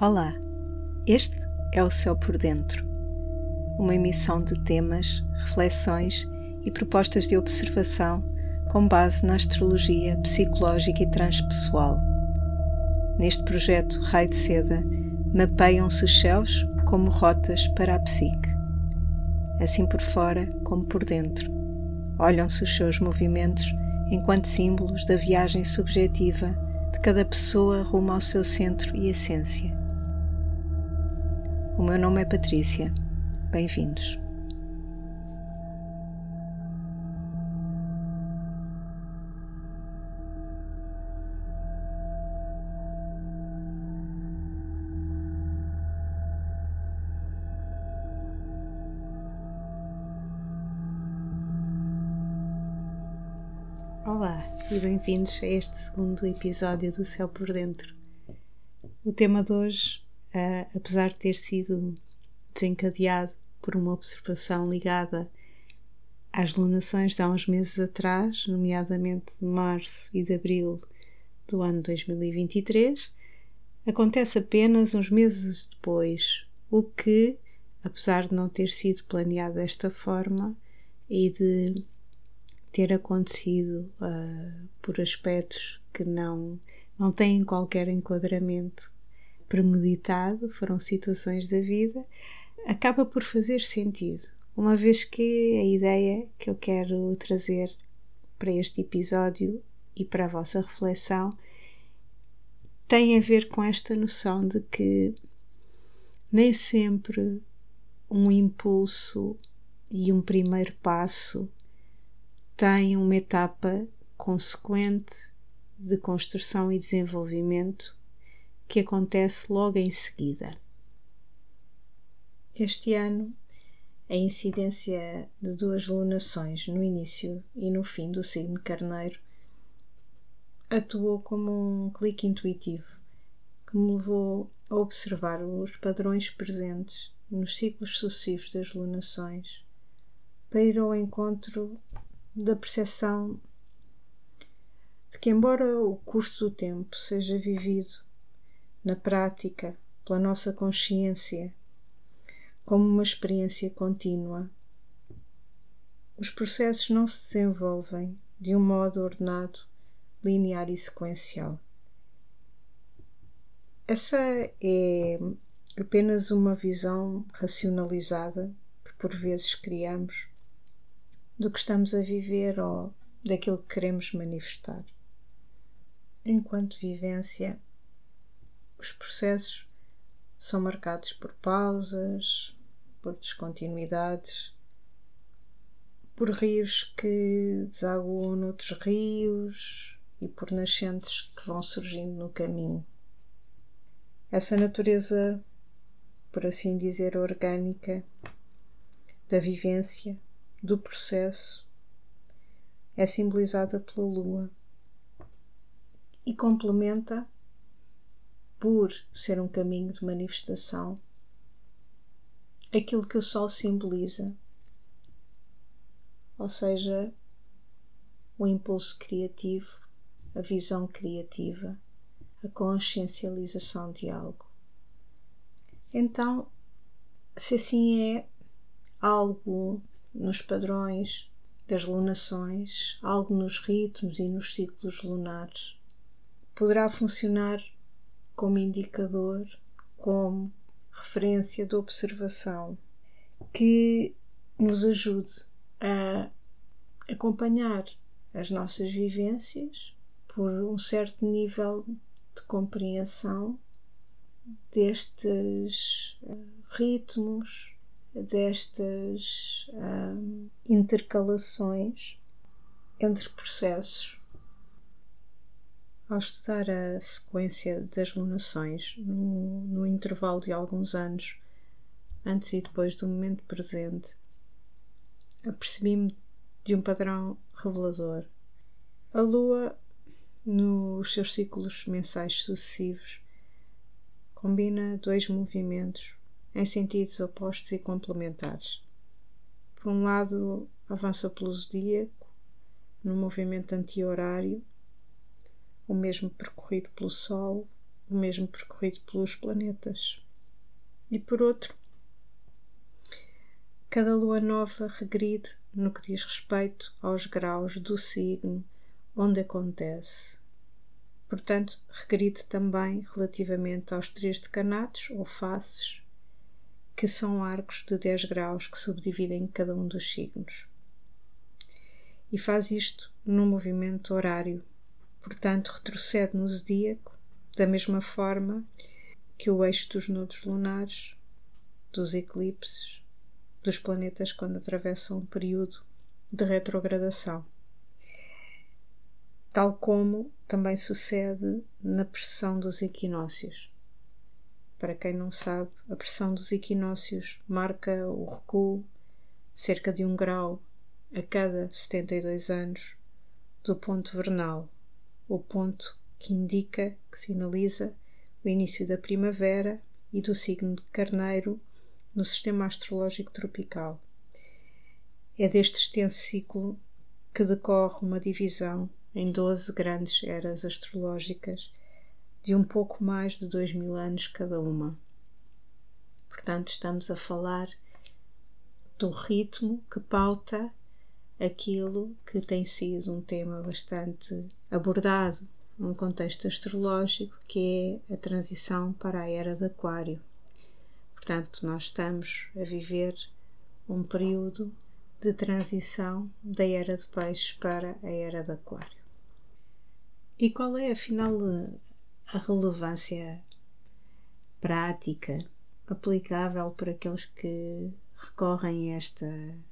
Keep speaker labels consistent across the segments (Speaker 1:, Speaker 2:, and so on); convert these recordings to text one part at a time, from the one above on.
Speaker 1: Olá, este é o Céu por Dentro, uma emissão de temas, reflexões e propostas de observação com base na astrologia psicológica e transpessoal. Neste projeto Raio de Seda, mapeiam-se os céus como rotas para a psique. Assim por fora como por dentro, olham-se os seus movimentos enquanto símbolos da viagem subjetiva de cada pessoa rumo ao seu centro e essência. O meu nome é Patrícia. Bem-vindos. Olá e bem-vindos a este segundo episódio do Céu por Dentro. O tema de hoje, uh, apesar de ter sido desencadeado por uma observação ligada às lunações de há uns meses atrás, nomeadamente de março e de abril do ano 2023, acontece apenas uns meses depois, o que, apesar de não ter sido planeado desta forma e de ter acontecido uh, por aspectos que não, não têm qualquer enquadramento premeditado, foram situações da vida, acaba por fazer sentido, uma vez que a ideia que eu quero trazer para este episódio e para a vossa reflexão tem a ver com esta noção de que nem sempre um impulso e um primeiro passo tem uma etapa consequente de construção e desenvolvimento que acontece logo em seguida. Este ano, a incidência de duas lunações no início e no fim do signo Carneiro atuou como um clique intuitivo que me levou a observar os padrões presentes nos ciclos sucessivos das lunações para ir ao encontro da percepção de que, embora o curso do tempo seja vivido na prática pela nossa consciência como uma experiência contínua, os processos não se desenvolvem de um modo ordenado, linear e sequencial. Essa é apenas uma visão racionalizada que por vezes criamos do que estamos a viver ou daquilo que queremos manifestar. Enquanto vivência, os processos são marcados por pausas, por descontinuidades, por rios que desaguam noutros rios e por nascentes que vão surgindo no caminho. Essa natureza, por assim dizer, orgânica da vivência do processo é simbolizada pela lua e complementa, por ser um caminho de manifestação, aquilo que o sol simboliza, ou seja, o impulso criativo, a visão criativa, a consciencialização de algo. Então, se assim é, algo nos padrões das lunações, algo nos ritmos e nos ciclos lunares. Poderá funcionar como indicador, como referência de observação que nos ajude a acompanhar as nossas vivências por um certo nível de compreensão destes eh, ritmos, destas um, intercalações entre processos. Ao estudar a sequência das lunações no, no intervalo de alguns anos, antes e depois do momento presente, apercebi-me de um padrão revelador. A Lua, nos seus ciclos mensais sucessivos, combina dois movimentos em sentidos opostos e complementares. Por um lado, avança pelo zodíaco, no movimento anti-horário, o mesmo percorrido pelo Sol, o mesmo percorrido pelos planetas. E por outro, cada lua nova regride no que diz respeito aos graus do signo onde acontece. Portanto, regride também relativamente aos três decanatos ou faces, que são arcos de 10 graus que subdividem cada um dos signos. E faz isto num movimento horário, portanto, retrocede no zodíaco da mesma forma que o eixo dos nodos lunares, dos eclipses, dos planetas quando atravessam um período de retrogradação. Tal como também sucede na pressão dos equinócios. Para quem não sabe, a pressão dos equinócios marca o recuo cerca de um grau a cada 72 anos do ponto vernal, o ponto que indica, que sinaliza o início da primavera e do signo de Carneiro no sistema astrológico tropical. É deste extenso ciclo que decorre uma divisão em 12 grandes eras astrológicas de um pouco mais de dois mil anos cada uma. Portanto, estamos a falar do ritmo que pauta aquilo que tem sido um tema bastante abordado num contexto astrológico, que é a transição para a era de Aquário. Portanto, nós estamos a viver um período de transição da era de Peixes para a era de Aquário. E qual é, afinal, a relevância prática aplicável por aqueles que recorrem a este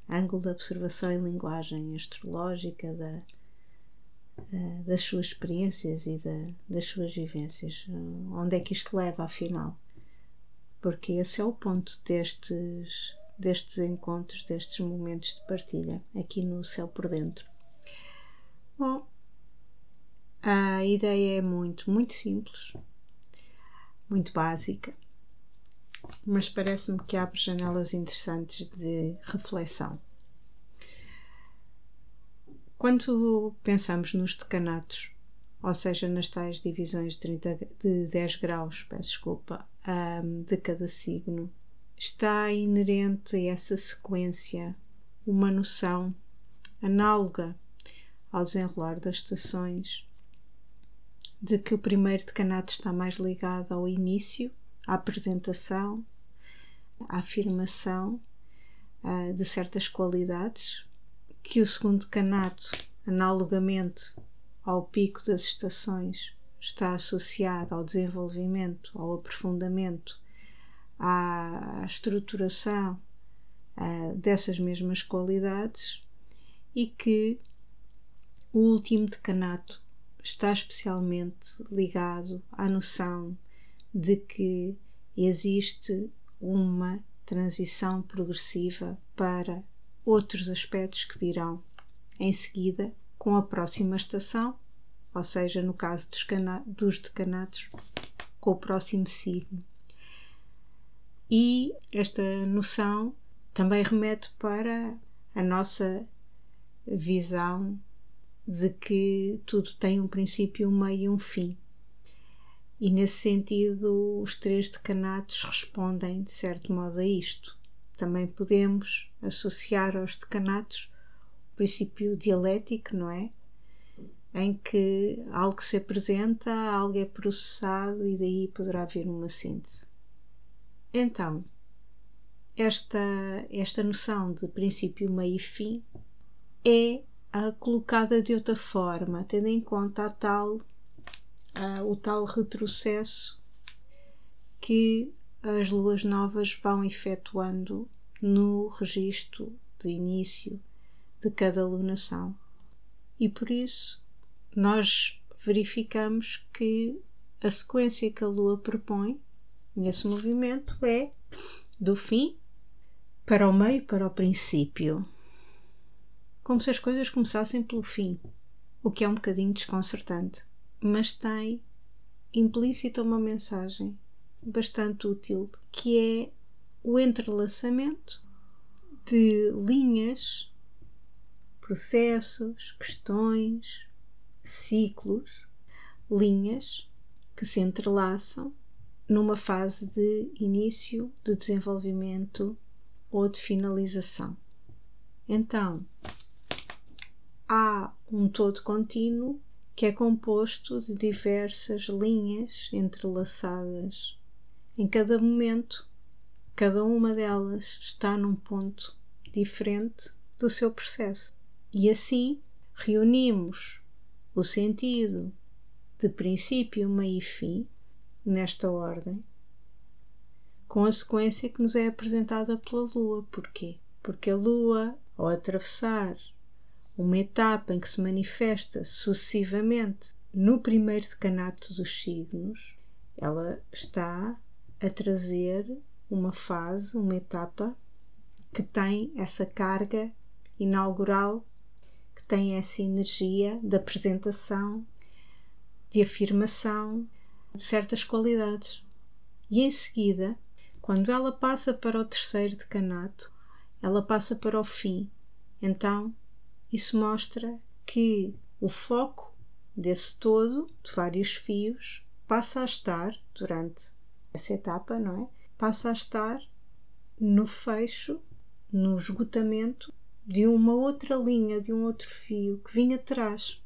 Speaker 1: ângulo de observação e linguagem astrológica da, eh, das suas experiências e da, das suas vivências. Onde é que isto leva, afinal? Porque esse é o ponto destes, destes encontros, destes momentos de partilha, aqui no Céu por Dentro. Bom, a ideia é muito, muito simples, muito básica, mas parece-me que abre janelas interessantes de reflexão. Quando pensamos nos decanatos, ou seja, nas tais divisões de, 30, de 10 graus, peço desculpa, de cada signo, está inerente a essa sequência uma noção análoga ao desenrolar das estações de que o primeiro decanato está mais ligado ao início, à apresentação, à afirmação uh, de certas qualidades, que o segundo decanato, analogamente ao pico das estações, está associado ao desenvolvimento, ao aprofundamento, à estruturação uh, dessas mesmas qualidades e que o último decanato está especialmente ligado à noção de que existe uma transição progressiva para outros aspectos que virão em seguida com a próxima estação, ou seja, no caso dos, dos decanatos, com o próximo signo. E esta noção também remete para a nossa visão de que tudo tem um princípio, um meio e um fim. E nesse sentido, os três decanatos respondem de certo modo a isto. Também podemos associar aos decanatos o princípio dialético, não é? Em que algo se apresenta, algo é processado e daí poderá haver uma síntese. Então, esta, esta noção de princípio, meio e fim é colocada de outra forma, tendo em conta a tal, o tal retrocesso que as luas novas vão efetuando no registro de início de cada lunação. E por isso nós verificamos que a sequência que a Lua propõe nesse movimento é do fim para o meio para o princípio como se as coisas começassem pelo fim, o que é um bocadinho desconcertante, mas tem implícita uma mensagem bastante útil que é o entrelaçamento de linhas, processos, questões, ciclos, linhas que se entrelaçam numa fase de início, de desenvolvimento ou de finalização. Então, há um todo contínuo que é composto de diversas linhas entrelaçadas. Em cada momento, cada uma delas está num ponto diferente do seu processo. E assim reunimos o sentido de princípio, meio e fim, nesta ordem, com a sequência que nos é apresentada pela Lua. Porquê? Porque a Lua, ao atravessar uma etapa em que se manifesta sucessivamente no primeiro decanato dos signos, ela está a trazer uma fase, uma etapa que tem essa carga inaugural, que tem essa energia de apresentação, de afirmação de certas qualidades. E em seguida, quando ela passa para o terceiro decanato, ela passa para o fim. Então, isso mostra que o foco desse todo, de vários fios, passa a estar, durante essa etapa, não é? Passa a estar no fecho, no esgotamento de uma outra linha, de um outro fio que vinha atrás.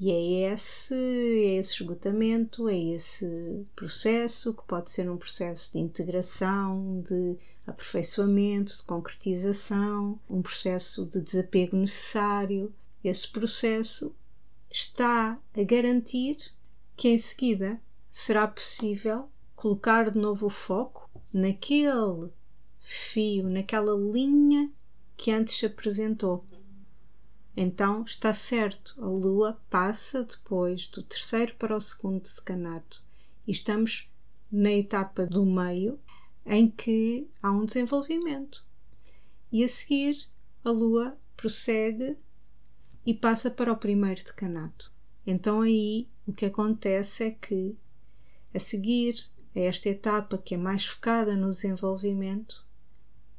Speaker 1: E é esse, é esse esgotamento, é esse processo que pode ser um processo de integração, de aperfeiçoamento, de concretização, um processo de desapego necessário. Esse processo está a garantir que em seguida será possível colocar de novo o foco naquele fio, naquela linha que antes se apresentou. Então está certo, a Lua passa depois do terceiro para o segundo decanato e estamos na etapa do meio em que há um desenvolvimento. E a seguir, a Lua prossegue e passa para o primeiro decanato. Então aí o que acontece é que, a seguir a esta etapa que é mais focada no desenvolvimento,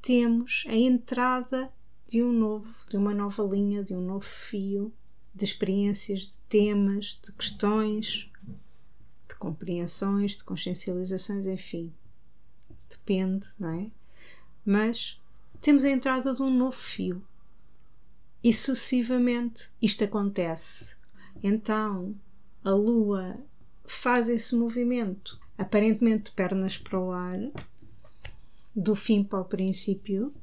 Speaker 1: temos a entrada de um novo, de uma nova linha, de um novo fio de experiências, de temas, de questões, de compreensões, de consciencializações, enfim depende, não é? Mas temos a entrada de um novo fio. E sucessivamente isto acontece. Então a Lua faz esse movimento, aparentemente de pernas para o ar, do fim para o princípio,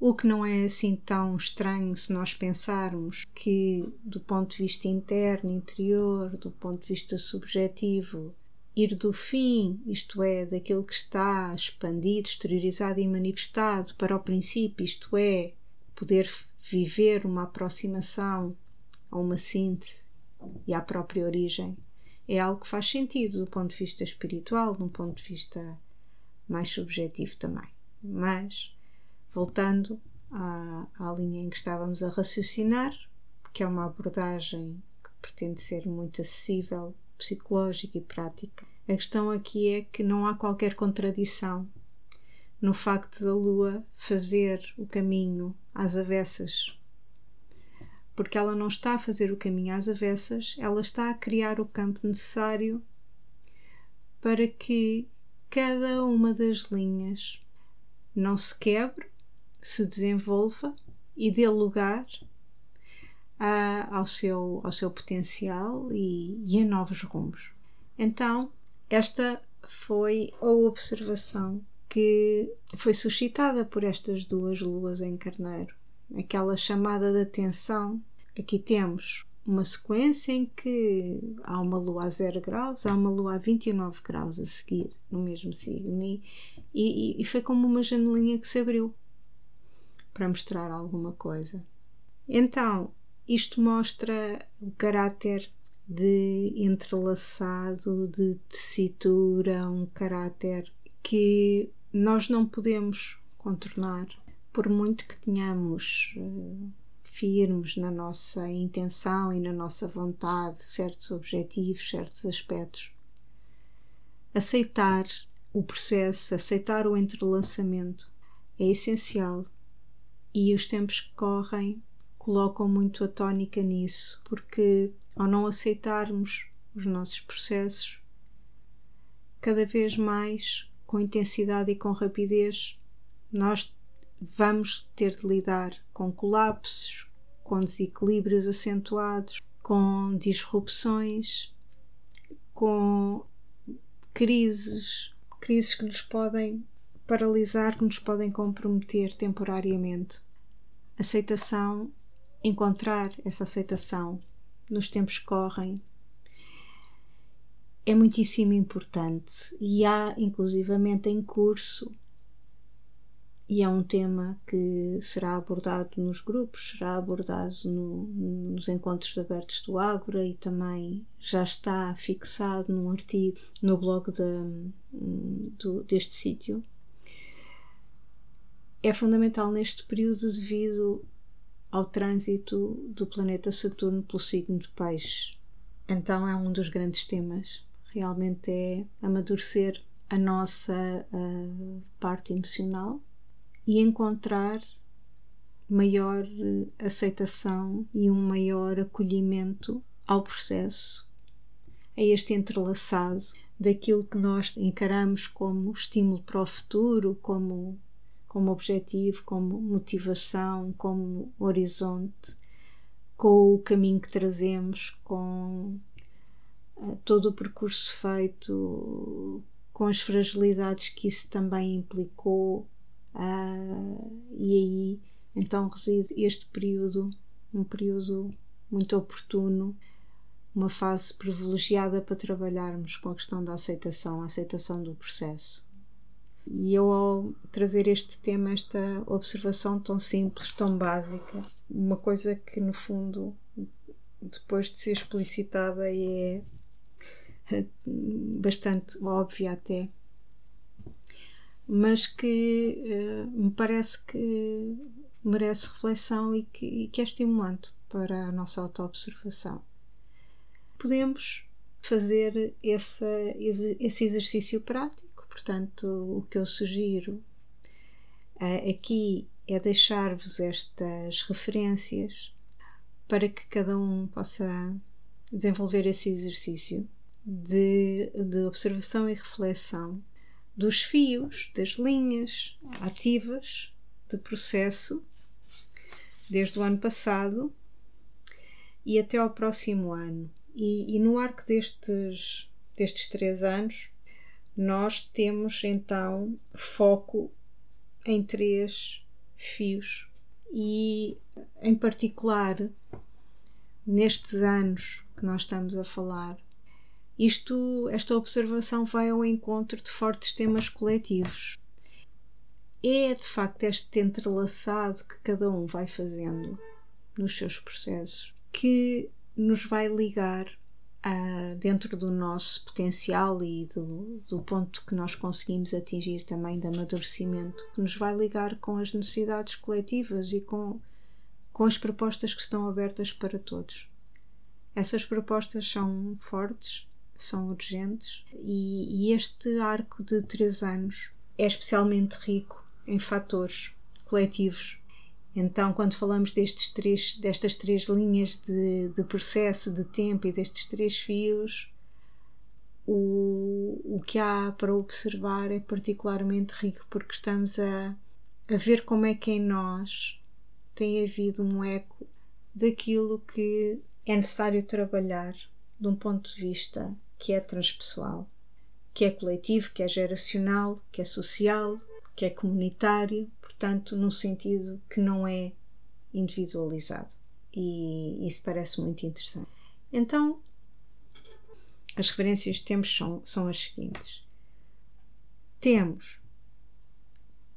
Speaker 1: o que não é assim tão estranho se nós pensarmos que, do ponto de vista interno, interior, do ponto de vista subjetivo, ir do fim, isto é, daquilo que está expandido, exteriorizado e manifestado, para o princípio, isto é, poder viver uma aproximação a uma síntese e à própria origem, é algo que faz sentido do ponto de vista espiritual, de um ponto de vista mais subjetivo também. Mas, voltando à, à linha em que estávamos a raciocinar, que é uma abordagem que pretende ser muito acessível psicológica e prática. A questão aqui é que não há qualquer contradição no facto da Lua fazer o caminho às avessas. Porque ela não está a fazer o caminho às avessas, ela está a criar o campo necessário para que cada uma das linhas não se quebre, se desenvolva e dê lugar a, ao, seu, ao seu potencial e, e a novos rumos. Então, esta foi a observação que foi suscitada por estas duas luas em Carneiro. Aquela chamada de atenção. Aqui temos uma sequência em que há uma lua a 0 graus, há uma lua a 29 graus a seguir, no mesmo signo, e, e, e foi como uma janelinha que se abriu para mostrar alguma coisa. Então, isto mostra o caráter de entrelaçado, de tessitura, um caráter que nós não podemos contornar, por muito que tenhamos uh, firmes na nossa intenção e na nossa vontade certos objetivos, certos aspectos. Aceitar o processo, aceitar o entrelaçamento é essencial e os tempos que correm colocam muito a tónica nisso, porque ao não aceitarmos os nossos processos, cada vez mais com intensidade e com rapidez, nós vamos ter de lidar com colapsos, com desequilíbrios acentuados, com disrupções, com crises, crises que nos podem paralisar, que nos podem comprometer temporariamente. Aceitação, encontrar essa aceitação nos tempos que correm é muitíssimo importante e há inclusivamente em curso e é um tema que será abordado nos grupos, será abordado no, nos encontros abertos do Ágora e também já está fixado num artigo no blog de, do, deste sítio. É fundamental neste período devido ao trânsito do planeta Saturno pelo signo de Peixe. Então é um dos grandes temas. Realmente é amadurecer a nossa uh, parte emocional e encontrar maior eh, aceitação e um maior acolhimento ao processo, a este entrelaçado daquilo que nós encaramos como estímulo para o futuro, como, como objetivo, como motivação, como horizonte, com o caminho que trazemos, com uh, todo o percurso feito, com as fragilidades que isso também implicou, Uh, e aí então reside este período, um período muito oportuno, uma fase privilegiada para trabalharmos com a questão da aceitação, a aceitação do processo. E eu, ao trazer este tema, esta observação tão simples, tão básica, uma coisa que no fundo, depois de ser explicitada, é bastante óbvia até, mas que uh, me parece que merece reflexão e que, e que é estimulante para a nossa autoobservação. Podemos fazer esse, esse exercício prático, portanto, o que eu sugiro uh, aqui é deixar-vos estas referências para que cada um possa desenvolver esse exercício de, de observação e reflexão dos fios, das linhas ativas de processo desde o ano passado e até ao próximo ano. E, e, no arco destes, destes três anos, nós temos então foco em três fios e, em particular, nestes anos que nós estamos a falar, isto, esta observação vai ao encontro de fortes temas coletivos. É de facto este entrelaçado que cada um vai fazendo nos seus processos que nos vai ligar a, dentro do nosso potencial e do, do ponto que nós conseguimos atingir também de amadurecimento, que nos vai ligar com as necessidades coletivas e com, com as propostas que estão abertas para todos. Essas propostas são fortes, são urgentes e, e este arco de três anos é especialmente rico em fatores coletivos. Então, quando falamos destes três, destas três linhas de, de processo, de tempo e destes três fios, o, o que há para observar é particularmente rico porque estamos a, a ver como é que em nós tem havido um eco daquilo que é necessário trabalhar de um ponto de vista que é transpessoal, que é coletivo, que é geracional, que é social, que é comunitário, portanto, num sentido que não é individualizado. E isso parece muito interessante. Então, as referências que temos são, são as seguintes: temos,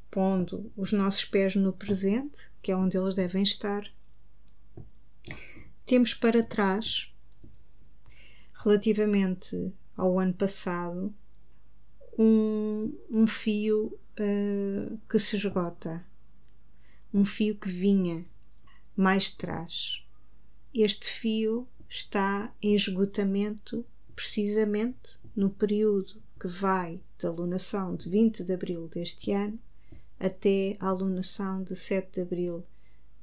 Speaker 1: pondo os nossos pés no presente, que é onde eles devem estar, temos para trás relativamente ao ano passado um, um fio uh, que se esgota, um fio que vinha mais de trás. Este fio está em esgotamento precisamente no período que vai da alunação de 20 de abril deste ano até a alunação de 7 de abril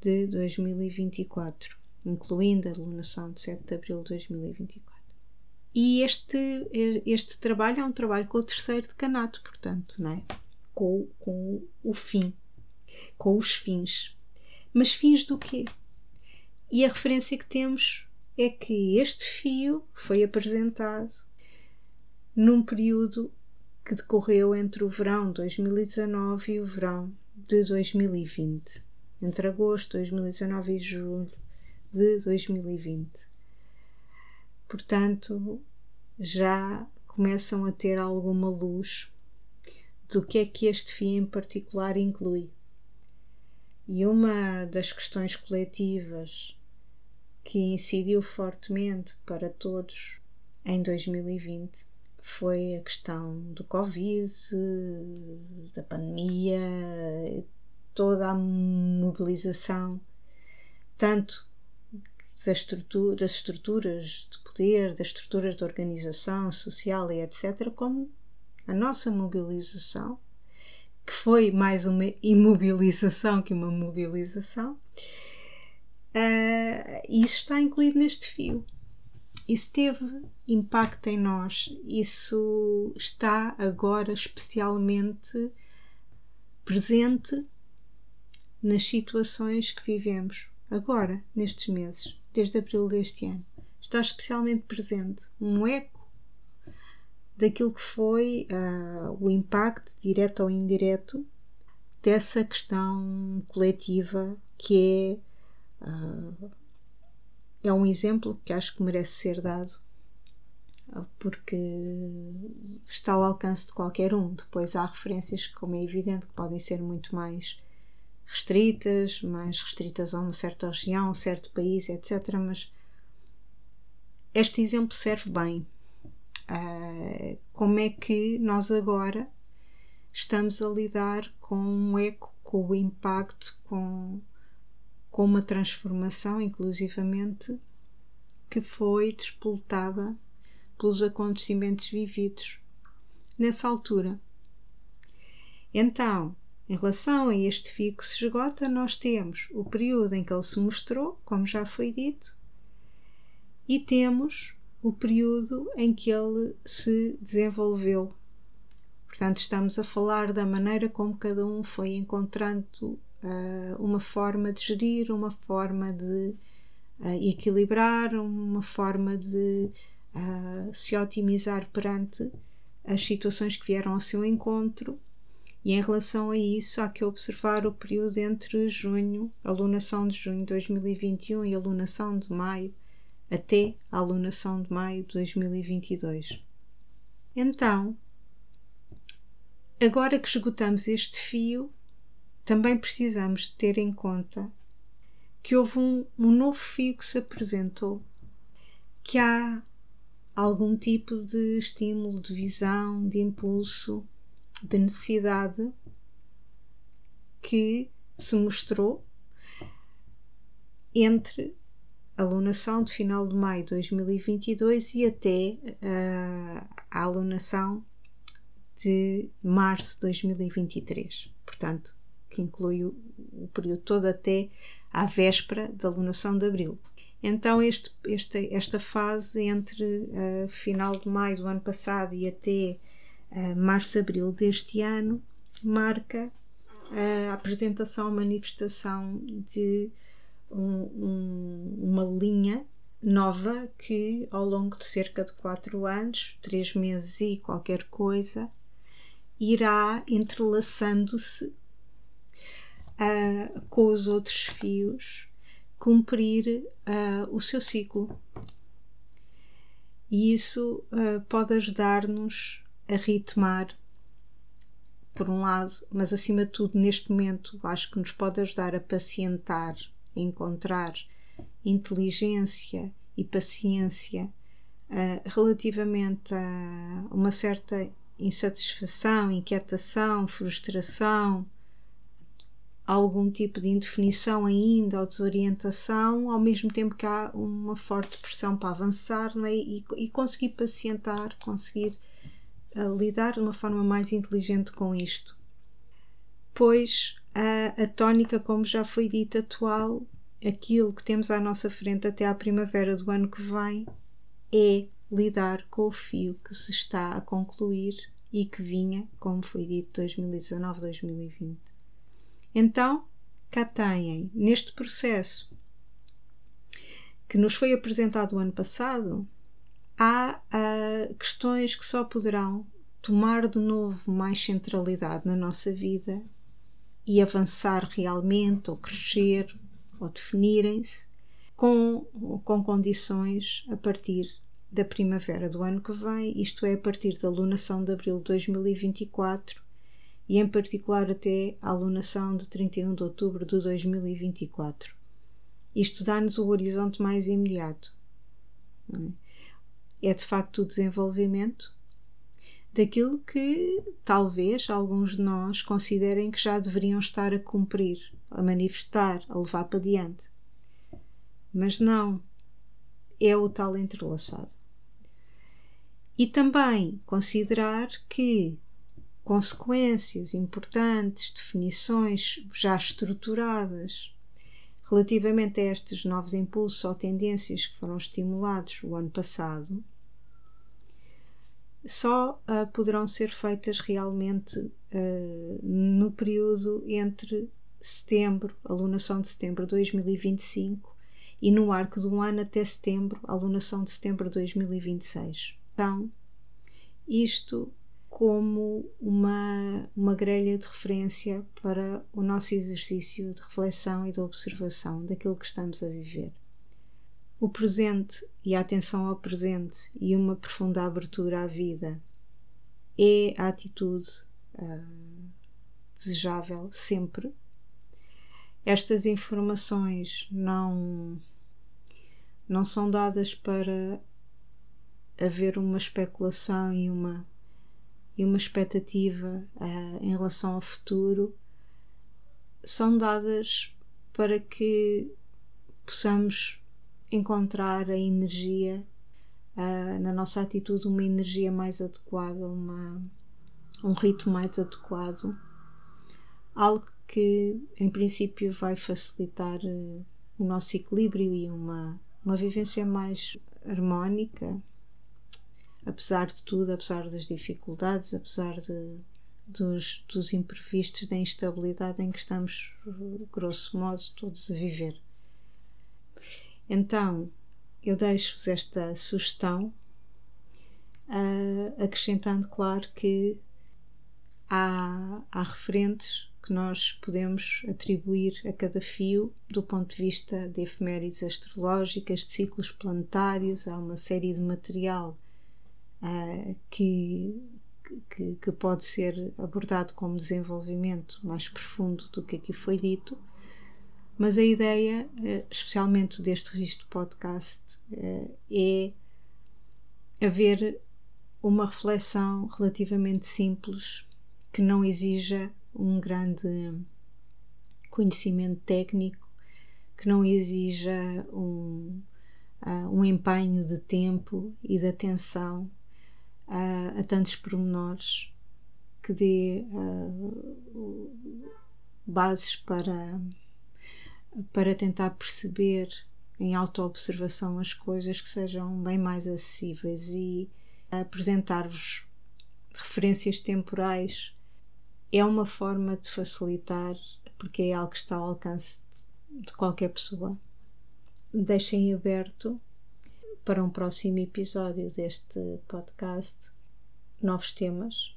Speaker 1: de 2024, incluindo a alunação de 7 de abril de 2024. E este, este trabalho é um trabalho com o terceiro decanato, portanto, não é? Com, com o fim, com os fins. Mas fins do quê? E a referência que temos é que este fio foi apresentado num período que decorreu entre o verão de 2019 e o verão de 2020, entre agosto de 2019 e julho de 2020. Portanto, já começam a ter alguma luz do que é que este fim em particular inclui. E uma das questões coletivas que incidiu fortemente para todos em 2020 foi a questão do Covid, da pandemia, toda a mobilização, tanto das, estrutura, das estruturas de poder, das estruturas de organização social e etc., como a nossa mobilização, que foi mais uma imobilização que uma mobilização, uh, isso está incluído neste fio. Isso teve impacto em nós, isso está agora especialmente presente nas situações que vivemos agora, nestes meses, desde abril deste ano. Está especialmente presente um eco daquilo que foi uh, o impacto, direto ou indireto, dessa questão coletiva que é, uh, é um exemplo que acho que merece ser dado porque está ao alcance de qualquer um. Depois há referências, como é evidente, que podem ser muito mais restritas, mais restritas a uma certa região, um certo país, etc. Mas este exemplo serve bem Uh, como é que nós agora estamos a lidar com um eco, com o impacto, com, com uma transformação, inclusivamente, que foi despoltada pelos acontecimentos vividos nessa altura. Então, em relação a este fio que se esgota, nós temos o período em que ele se mostrou, como já foi dito, e temos o período em que ele se desenvolveu. Portanto, estamos a falar da maneira como cada um foi encontrando uh, uma forma de gerir, uma forma de uh, equilibrar, uma forma de uh, se otimizar perante as situações que vieram ao seu encontro. E em relação a isso, há que observar o período entre junho, alunação de junho de 2021 e alunação de maio até a alunação de maio de 2022. Então, agora que esgotamos este fio, também precisamos ter em conta que houve um, um novo fio que se apresentou, que há algum tipo de estímulo, de visão, de impulso, de necessidade que se mostrou entre alunação de final de maio de 2022 e até uh, a alunação de março de 2023. Portanto, que inclui o, o período todo até à véspera da alunação de abril. Então, este, este, esta fase entre uh, final de maio do ano passado e até uh, março-abril deste ano marca a apresentação, manifestação de um, um, uma linha nova que ao longo de cerca de quatro anos, três meses e qualquer coisa, irá entrelaçando-se uh, com os outros fios, cumprir uh, o seu ciclo. E isso uh, pode ajudar-nos a ritmar, por um lado, mas acima de tudo, neste momento, acho que nos pode ajudar a pacientar encontrar inteligência e paciência uh, relativamente a uma certa insatisfação, inquietação, frustração, algum tipo de indefinição ainda ou desorientação, ao mesmo tempo que há uma forte pressão para avançar é? e, e, conseguir pacientar, conseguir uh, lidar de uma forma mais inteligente com isto. Pois a, a tónica, como já foi dito, atual, aquilo que temos à nossa frente até à primavera do ano que vem, é lidar com o fio que se está a concluir e que vinha, como foi dito, 2019-2020. Então, cá têm, neste processo que nos foi apresentado o ano passado, há uh, questões que só poderão tomar de novo mais centralidade na nossa vida e avançar realmente, ou crescer, ou definirem-se com, com condições a partir da primavera do ano que vem, isto é, a partir da lunação de abril de 2024 e, em particular, até à lunação de 31 de outubro de 2024. Isto dá-nos o horizonte mais imediato. É? é de facto o desenvolvimento daquilo que talvez alguns de nós considerem que já deveriam estar a cumprir, a manifestar, a levar para diante. Mas não, é o tal entrelaçado. E também considerar que consequências importantes, definições já estruturadas relativamente a estes novos impulsos ou tendências que foram estimulados o ano passado, só uh, poderão ser feitas realmente uh, no período entre setembro, alunação de setembro de 2025, e no arco de um ano até setembro, alunação de setembro de 2026. Então, isto como uma, uma grelha de referência para o nosso exercício de reflexão e de observação daquilo que estamos a viver o presente e a atenção ao presente e uma profunda abertura à vida é a atitude uh, desejável sempre. Estas informações não não são dadas para haver uma especulação e uma e uma expectativa uh, em relação ao futuro são dadas para que possamos encontrar a energia uh, na nossa atitude, uma energia mais adequada, uma, um ritmo mais adequado, algo que em princípio vai facilitar uh, o nosso equilíbrio e uma, uma vivência mais harmónica, apesar de tudo, apesar das dificuldades, apesar de, dos, dos imprevistos, da instabilidade em que estamos, grosso modo, todos a viver. Então, eu deixo-vos esta sugestão, uh, acrescentando, claro, que há, há referentes que nós podemos atribuir a cada fio do ponto de vista de efemérides astrológicas, de ciclos planetários, há uma série de material uh, que, que, que, pode ser abordado como desenvolvimento mais profundo do que aqui foi dito mas a ideia, eh, especialmente deste registro podcast, eh, é haver uma reflexão relativamente simples que não exija um grande conhecimento técnico, que não exija um, uh, um empenho de tempo e de atenção uh, a tantos pormenores que dê uh, bases para para tentar perceber em autoobservação as coisas que sejam bem mais acessíveis e apresentar-vos referências temporais é uma forma de facilitar, porque é algo que está ao alcance de qualquer pessoa. Deixem aberto para um próximo episódio deste podcast novos temas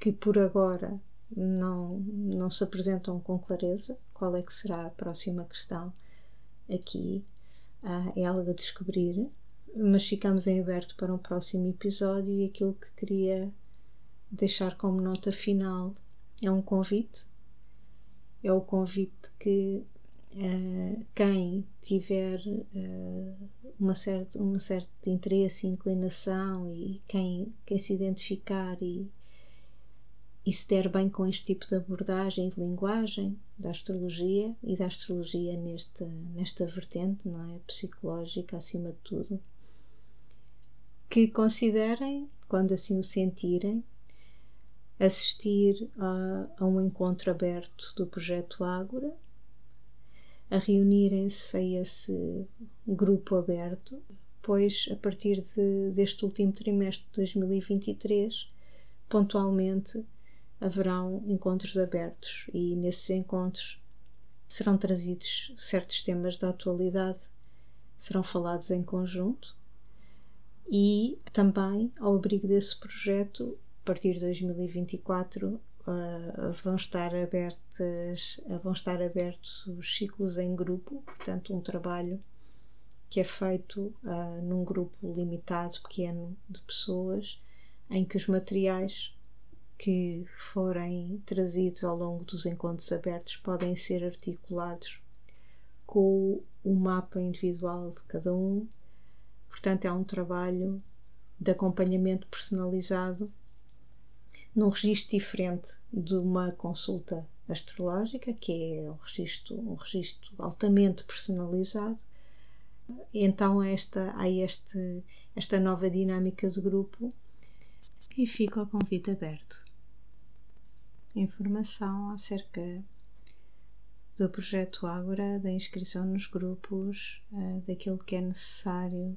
Speaker 1: que por agora não, não se apresentam com clareza. Qual é que será a próxima questão aqui? Ah, é algo a descobrir, mas ficamos em aberto para um próximo episódio e aquilo que queria deixar como nota final é um convite. É o convite que uh, quem tiver uh, uma certa, um certo interesse inclinação e quem, quem se identificar e e se der bem com este tipo de abordagem de linguagem da astrologia e da astrologia nesta, nesta vertente, não é? Psicológica acima de tudo, que considerem, quando assim o sentirem, assistir a, a um encontro aberto do projeto Ágora, a reunirem-se a esse grupo aberto depois, a partir de, deste último trimestre de 2023, pontualmente haverão encontros abertos e nesses encontros serão trazidos certos temas da atualidade, serão falados em conjunto e também, ao abrigo desse projeto, a partir de 2024, uh, vão estar abertas, uh, vão estar abertos os ciclos em grupo, portanto, um trabalho que é feito uh, num grupo limitado, pequeno, de pessoas, em que os materiais que forem trazidos ao longo dos encontros abertos podem ser articulados com o mapa individual de cada um. Portanto, é um trabalho de acompanhamento personalizado num registro diferente de uma consulta astrológica, que é um registro, um registro altamente personalizado. Então esta, há este, esta nova dinâmica de grupo e fica o convite aberto. Informação acerca do projeto Ágora, da inscrição nos grupos, eh, daquilo que é necessário,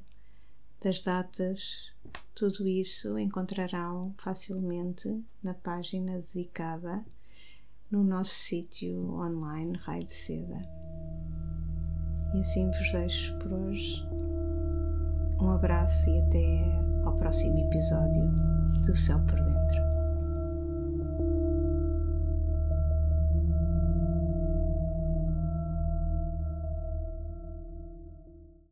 Speaker 1: das datas, tudo isso encontrarão facilmente na página dedicada no nosso sítio online Raio de Seda. E assim vos deixo por hoje. Um abraço e até ao próximo episódio do Céu por Dentro.